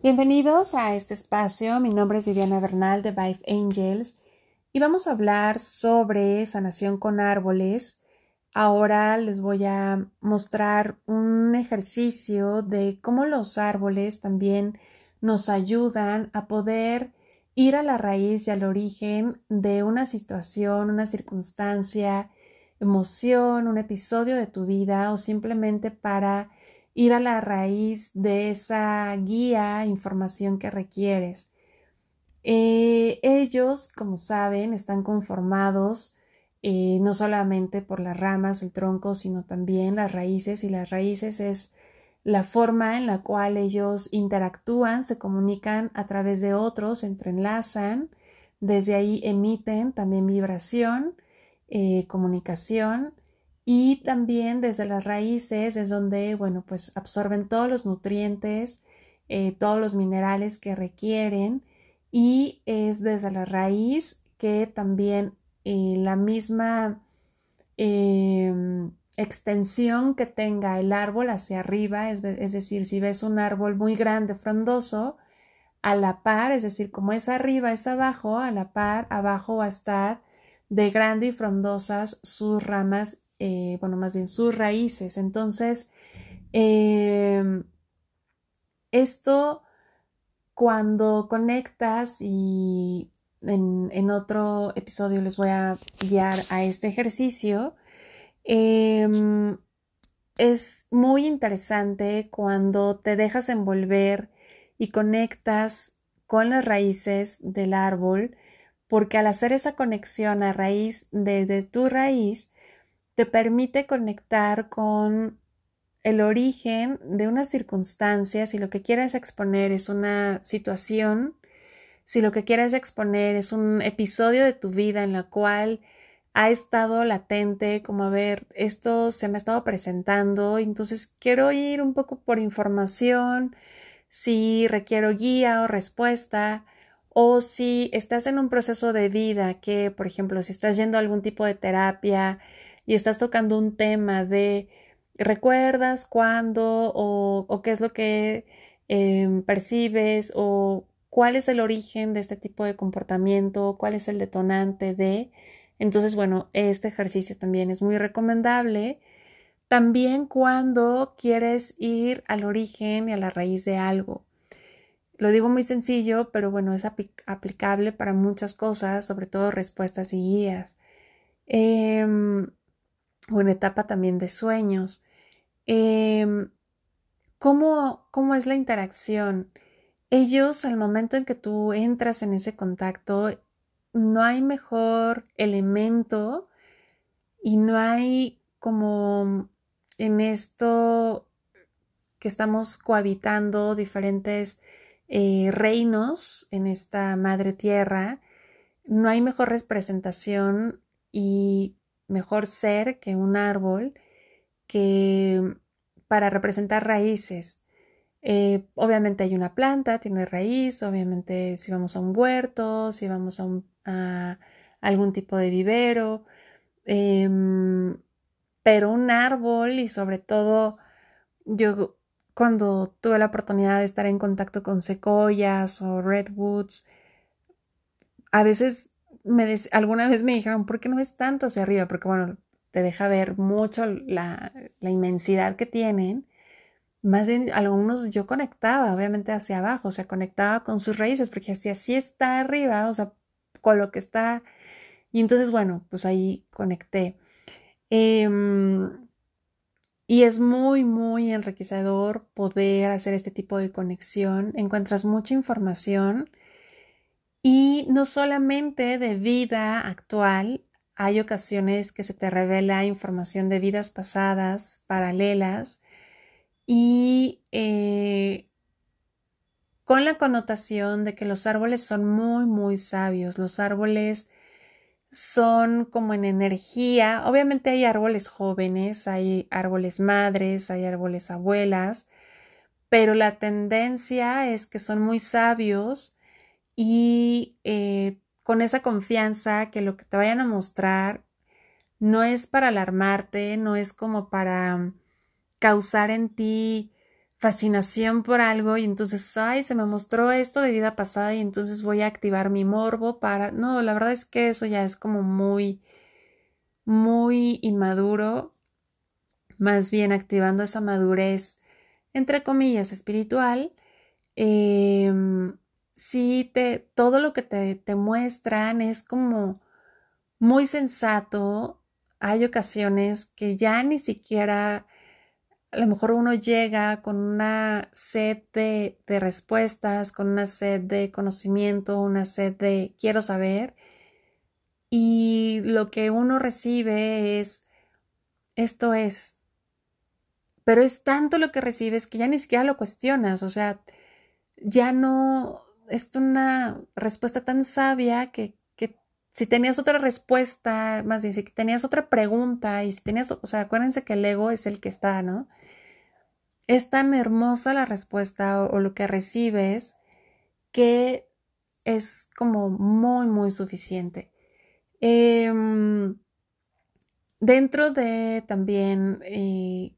Bienvenidos a este espacio. Mi nombre es Viviana Bernal de Vive Angels y vamos a hablar sobre sanación con árboles. Ahora les voy a mostrar un ejercicio de cómo los árboles también nos ayudan a poder ir a la raíz y al origen de una situación, una circunstancia, emoción, un episodio de tu vida o simplemente para ir a la raíz de esa guía, información que requieres. Eh, ellos, como saben, están conformados eh, no solamente por las ramas, el tronco, sino también las raíces y las raíces es la forma en la cual ellos interactúan, se comunican a través de otros, entrelazan, desde ahí emiten también vibración, eh, comunicación y también desde las raíces es donde, bueno, pues absorben todos los nutrientes, eh, todos los minerales que requieren y es desde la raíz que también eh, la misma em, extensión que tenga el árbol hacia arriba, es, es, decir, si ves un árbol muy grande, frondoso, a la par, es decir, como es arriba, es abajo, a la par, abajo va a estar de grande y frondosas sus ramas eh, bueno, más bien sus raíces. Entonces, em, esto cuando conectas y en, otro episodio les voy a guiar a este ejercicio, em, es muy interesante cuando te dejas envolver y conectas con las raíces del árbol, porque al hacer esa conexión a raíz de tu raíz, te permite conectar con el origen de una circunstancia, si lo que quieres exponer es una situación, si lo que quieres exponer es un episodio de tu vida en la cual ha estado latente, como a ver, esto se me ha estado presentando, entonces quiero ir un poco por información, si requiero guía o respuesta, o si estás en un proceso de vida que, por ejemplo, si estás yendo a algún tipo de terapia, y estás tocando un tema de recuerdas cuándo o, qué es lo que em, percibes o cuál es el origen de este tipo de comportamiento, cuál es el detonante de. Entonces, bueno, este ejercicio también es muy recomendable. También cuando quieres ir al origen y a la raíz de algo. Lo digo muy sencillo, pero bueno, es aplicable para muchas cosas, sobre todo respuestas y guías. Em, o en etapa también de sueños. Em, ¿cómo, ¿Cómo es la interacción? Ellos, al momento en que tú entras en ese contacto, no hay mejor elemento y no hay como en esto que estamos cohabitando diferentes eh, reinos en esta madre tierra, no hay mejor representación y mejor ser que un árbol que para representar raíces. Eh, obviamente hay una planta, tiene raíz, obviamente si vamos a un huerto, si vamos a, algún tipo de vivero, em, pero un árbol y sobre todo yo cuando tuve la oportunidad de estar en contacto con secoyas o redwoods, a veces alguna vez me dijeron, ¿por qué no ves tanto hacia arriba? Porque bueno, te deja ver mucho la, inmensidad que tienen. Más bien, algunos yo conectaba, obviamente, hacia abajo, o sea, conectaba con sus raíces, porque así, así está arriba, o sea, con lo que está. Y entonces, bueno, pues ahí conecté. Em, y es muy, muy enriquecedor poder hacer este tipo de conexión. Encuentras mucha información y no solamente de vida actual, hay ocasiones que se te revela información de vidas pasadas, paralelas, y eh, con la connotación de que los árboles son muy, muy sabios. Los árboles son como en energía. Obviamente hay árboles jóvenes, hay árboles madres, hay árboles abuelas, pero la tendencia es que son muy sabios y eh, con esa confianza que lo que te vayan a mostrar no es para alarmarte, no es como para causar en ti fascinación por algo y entonces, ay, se me mostró esto de vida pasada y entonces voy a activar mi morbo para... No, la verdad es que eso ya es como muy, muy inmaduro, más bien activando esa madurez, entre comillas, espiritual. Eh, sí, te, todo lo que te, te muestran es como muy sensato. Hay ocasiones que ya ni siquiera a lo mejor uno llega con una sed de, de, respuestas, con una sed de conocimiento, una sed de quiero saber, y lo que uno recibe es esto es. Pero es tanto lo que recibes que ya ni siquiera lo cuestionas, o sea, ya no es una respuesta tan sabia que, que si tenías otra respuesta, más bien si tenías otra pregunta y si tenías, o sea, acuérdense que el ego es el que está, ¿no? Es tan hermosa la respuesta o, lo que recibes que es como muy, muy suficiente. Eh, dentro de también, eh,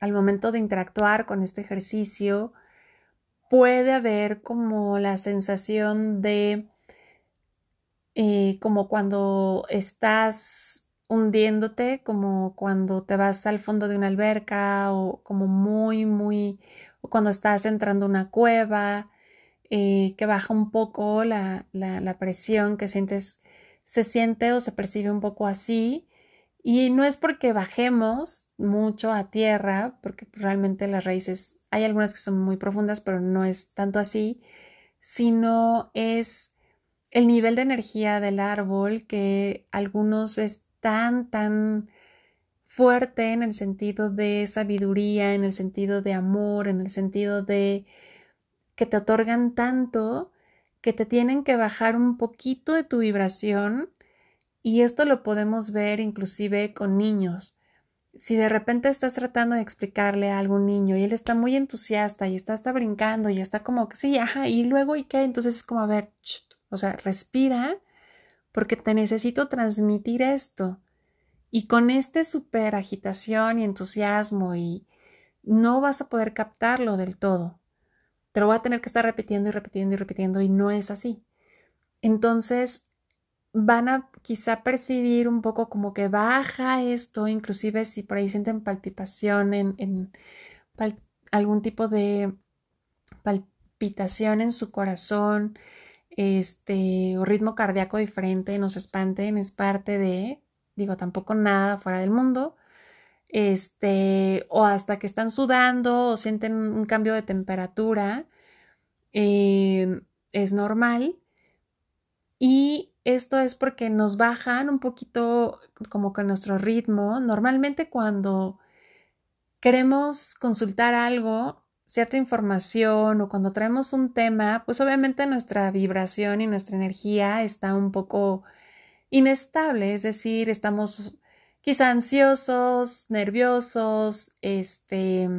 al momento de interactuar con este ejercicio, puede haber como la sensación de, eh, como cuando estás hundiéndote, como cuando te vas al fondo de una alberca o como muy, muy, o cuando estás entrando a una cueva, eh, que baja un poco la, la, la presión que sientes se siente o se percibe un poco así. Y no es porque bajemos mucho a tierra, porque realmente las raíces, hay algunas que son muy profundas, pero no es tanto así, sino es el nivel de energía del árbol que algunos es tan, tan fuerte en el sentido de sabiduría, en el sentido de amor, en el sentido de que te otorgan tanto que te tienen que bajar un poquito de tu vibración y esto lo podemos ver inclusive con niños. Si de repente estás tratando de explicarle a algún niño y él está muy entusiasta y está, está brincando y está como que sí, ajá, y luego y qué, entonces es como a ver, o sea, respira porque te necesito transmitir esto. Y con este super agitación y entusiasmo y no vas a poder captarlo del todo. Te lo voy a tener que estar repitiendo y repitiendo y repitiendo y no es así. Entonces van a quizá percibir un poco como que baja esto, inclusive si por ahí sienten palpitación en, algún tipo de palpitación en su corazón, este, o ritmo cardíaco diferente, nos espanten, es parte de, digo, tampoco nada fuera del mundo, este, o hasta que están sudando o sienten un cambio de temperatura, eh, es normal. Y esto es porque nos bajan un poquito como que nuestro ritmo. Normalmente cuando queremos consultar algo, cierta información o cuando traemos un tema, pues obviamente nuestra vibración y nuestra energía está un poco inestable, es decir, estamos quizá ansiosos, nerviosos, este,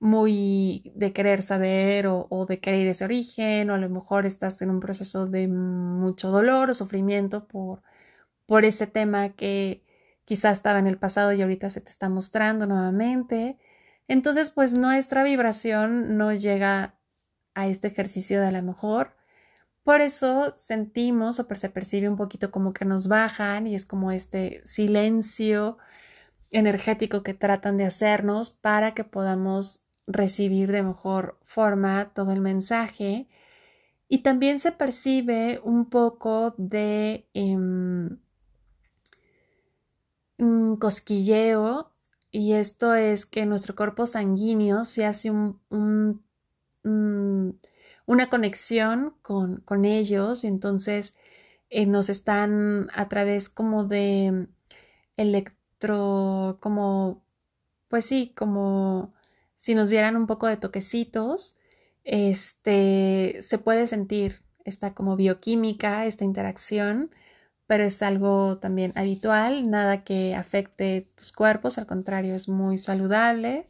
muy de querer saber o, de querer ese origen, o a lo mejor estás en un proceso de mucho dolor o sufrimiento por, por ese tema que quizá estaba en el pasado y ahorita se te está mostrando nuevamente. Entonces, pues nuestra vibración no llega a este ejercicio de a lo mejor por eso sentimos o se percibe un poquito como que nos bajan y es como este silencio energético que tratan de hacernos para que podamos recibir de mejor forma todo el mensaje. Y también se percibe un poco de eh, cosquilleo y esto es que nuestro cuerpo sanguíneo se hace un una conexión con, con ellos y entonces eh, nos están a través como de electro, como, pues sí, como si nos dieran un poco de toquecitos, este, se puede sentir esta como bioquímica, esta interacción, pero es algo también habitual, nada que afecte tus cuerpos, al contrario, es muy saludable.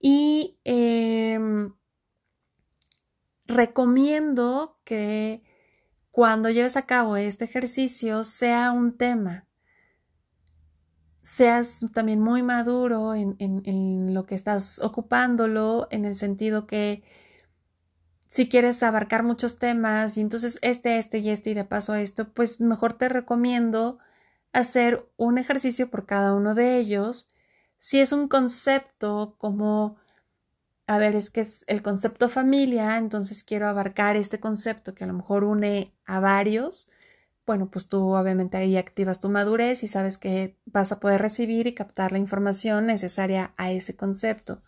Y eh, recomiendo que cuando lleves a cabo este ejercicio sea un tema. Seas también muy maduro en, en, lo que estás ocupándolo, en el sentido que si quieres abarcar muchos temas y entonces este, este y este y de paso esto, pues mejor te recomiendo hacer un ejercicio por cada uno de ellos. Si es un concepto como, a ver, es que es el concepto familia, entonces quiero abarcar este concepto que a lo mejor une a varios, bueno, pues tú obviamente ahí activas tu madurez y sabes que vas a poder recibir y captar la información necesaria a ese concepto.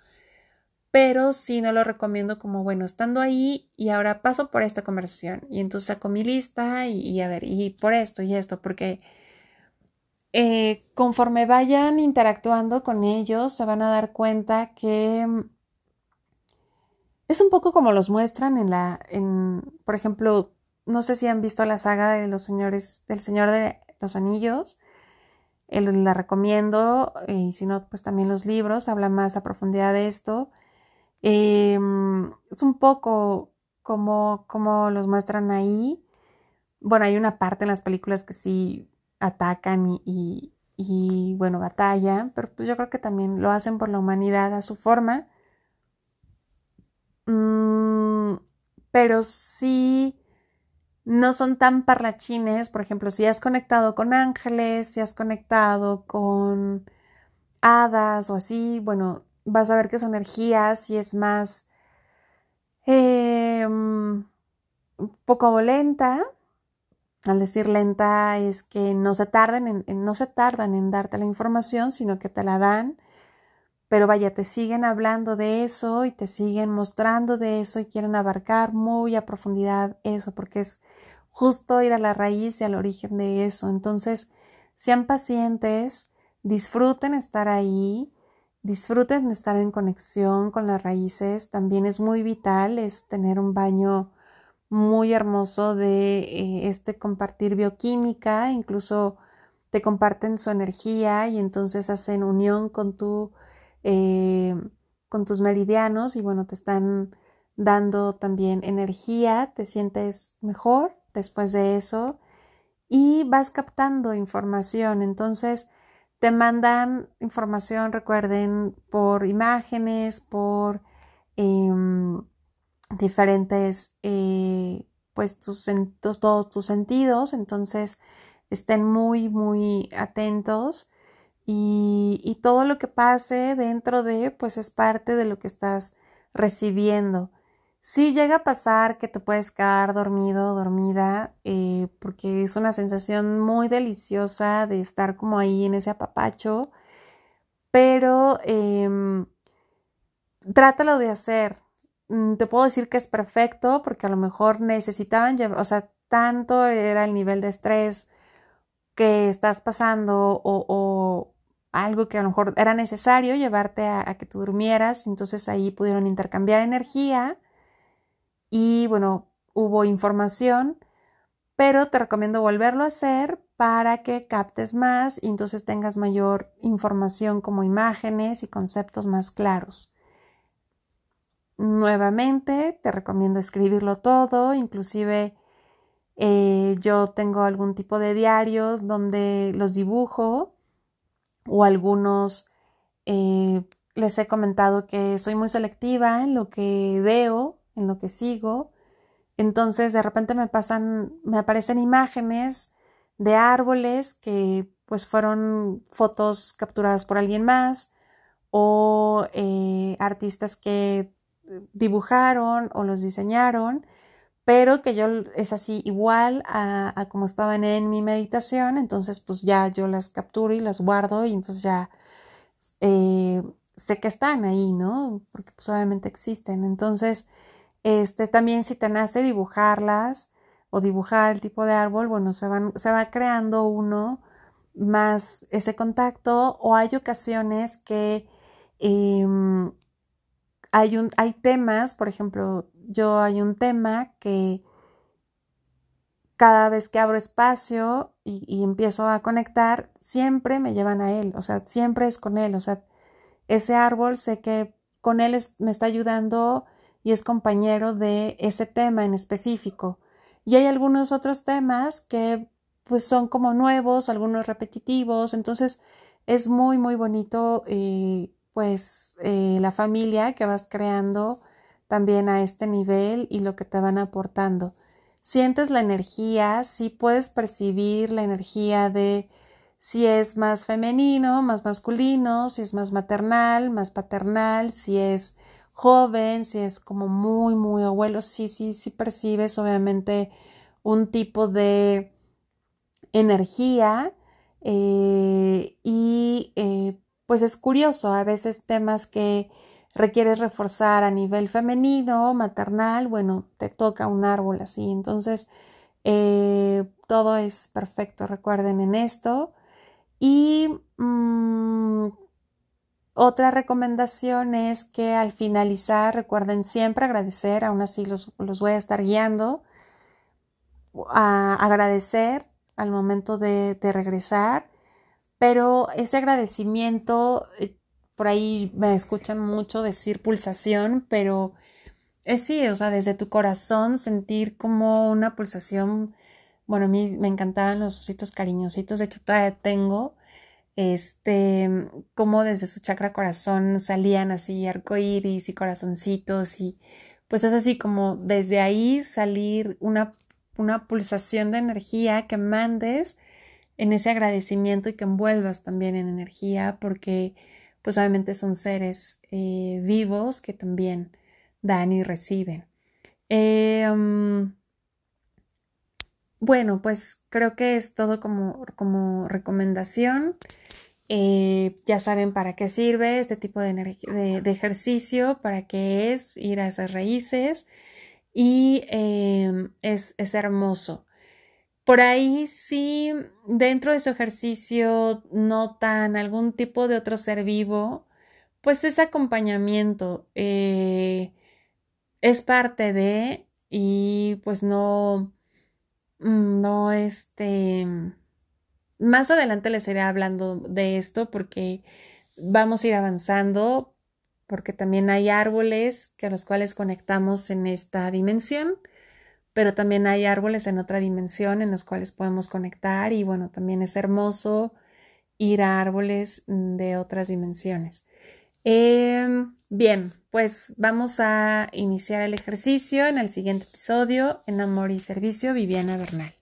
Pero sí no lo recomiendo como, bueno, estando ahí y ahora paso por esta conversación y entonces saco mi lista y, a ver, y por esto y esto, porque eh, conforme vayan interactuando con ellos se van a dar cuenta que mm, es un poco como los muestran en la, en, por ejemplo, no sé si han visto la saga de los señores, del Señor de los Anillos. la recomiendo y si no, pues también los libros hablan más a profundidad de esto. Em, es un poco como, como los muestran ahí. Bueno, hay una parte en las películas que sí atacan y, y, bueno, batallan, pero pues yo creo que también lo hacen por la humanidad a su forma. Mm, pero sí no son tan parlachines, por ejemplo, si has conectado con ángeles, si has conectado con hadas o así, bueno, vas a ver que su energía si es más un poco lenta. Al decir lenta es que no se no se tardan en darte la información, sino que te la dan. Pero vaya, te siguen hablando de eso y te siguen mostrando de eso y quieren abarcar muy a profundidad eso, porque es justo ir a la raíz y al origen de eso. Entonces, sean pacientes, disfruten estar ahí, disfruten estar en conexión con las raíces. También es muy vital, es tener un baño muy hermoso de eh, este compartir bioquímica, incluso te comparten su energía y entonces hacen unión con tu eh, con tus meridianos y bueno, te están dando también energía, te sientes mejor después de eso y vas captando información. Entonces, te mandan información, recuerden, por imágenes, por em, diferentes, eh, pues, tus, todos tus sentidos. Entonces, estén muy, muy atentos y, todo lo que pase dentro de, pues, es parte de lo que estás recibiendo. Sí llega a pasar que te puedes quedar dormido, dormida, eh, porque es una sensación muy deliciosa de estar como ahí en ese apapacho, pero em, trátalo de hacer. Mm, te puedo decir que es perfecto porque a lo mejor necesitaban, o sea, tanto era el nivel de estrés que estás pasando o, algo que a lo mejor era necesario llevarte a, a que tú durmieras, entonces ahí pudieron intercambiar energía y bueno, hubo información, pero te recomiendo volverlo a hacer para que captes más y entonces tengas mayor información como imágenes y conceptos más claros. Nuevamente, te recomiendo escribirlo todo, inclusive eh, yo tengo algún tipo de diarios donde los dibujo o algunos eh, les he comentado que soy muy selectiva en lo que veo en lo que sigo. Entonces de repente me pasan, me aparecen imágenes de árboles que pues fueron fotos capturadas por alguien más o eh, artistas que dibujaron o los diseñaron, pero que yo es así igual a, como estaban en mi meditación, entonces pues ya yo las capturo y las guardo y entonces ya eh, sé que están ahí, ¿no? Porque pues obviamente existen. Entonces, este, también si te nace dibujarlas o dibujar el tipo de árbol, bueno, se, van, se va creando uno más ese contacto o hay ocasiones que em, hay, un, hay temas, por ejemplo, yo hay un tema que cada vez que abro espacio y, empiezo a conectar, siempre me llevan a él, o sea, siempre es con él, o sea, ese árbol sé que con él me está ayudando y es compañero de ese tema en específico. Y hay algunos otros temas que pues son como nuevos, algunos repetitivos, entonces es muy, muy bonito, eh, pues, eh, la familia que vas creando también a este nivel y lo que te van aportando. Sientes la energía, si puedes percibir la energía de si es más femenino, más masculino, si es más maternal, más paternal, si es joven, si es como muy, muy abuelo, sí, sí, sí percibes obviamente un tipo de energía eh, pues es curioso, a veces temas que requieres reforzar a nivel femenino, maternal, bueno, te toca un árbol así, entonces eh, todo es perfecto, recuerden en esto. Y mm, otra recomendación es que al finalizar recuerden siempre agradecer, aún así los, los voy a estar guiando, a agradecer al momento de, regresar, pero ese agradecimiento, eh, por ahí me escuchan mucho decir pulsación, pero es sí, o sea, desde tu corazón sentir como una pulsación, bueno, a mí me encantaban los ositos cariñositos, de hecho todavía tengo, este, como desde su chakra corazón salían así arcoíris y corazoncitos y pues es así como desde ahí salir una una pulsación de energía que mandes en ese agradecimiento y que envuelvas también en energía porque pues obviamente son seres eh, vivos que también dan y reciben. Em, bueno, pues creo que es todo como, como recomendación. Eh, ya saben para qué sirve este tipo de, de, ejercicio, para qué es ir a esas raíces y em, es, es hermoso. Por ahí sí, dentro de su ejercicio notan algún tipo de otro ser vivo, pues ese acompañamiento eh, es parte de y pues no, mm, no este, más adelante les iré hablando de esto porque vamos a ir avanzando, porque también hay árboles que a los cuales conectamos en esta dimensión, pero también hay árboles en otra dimensión en los cuales podemos conectar y bueno, también es hermoso ir a árboles de otras dimensiones. Em, bien, pues vamos a iniciar el ejercicio en el siguiente episodio en Amor y Servicio, Viviana Bernal.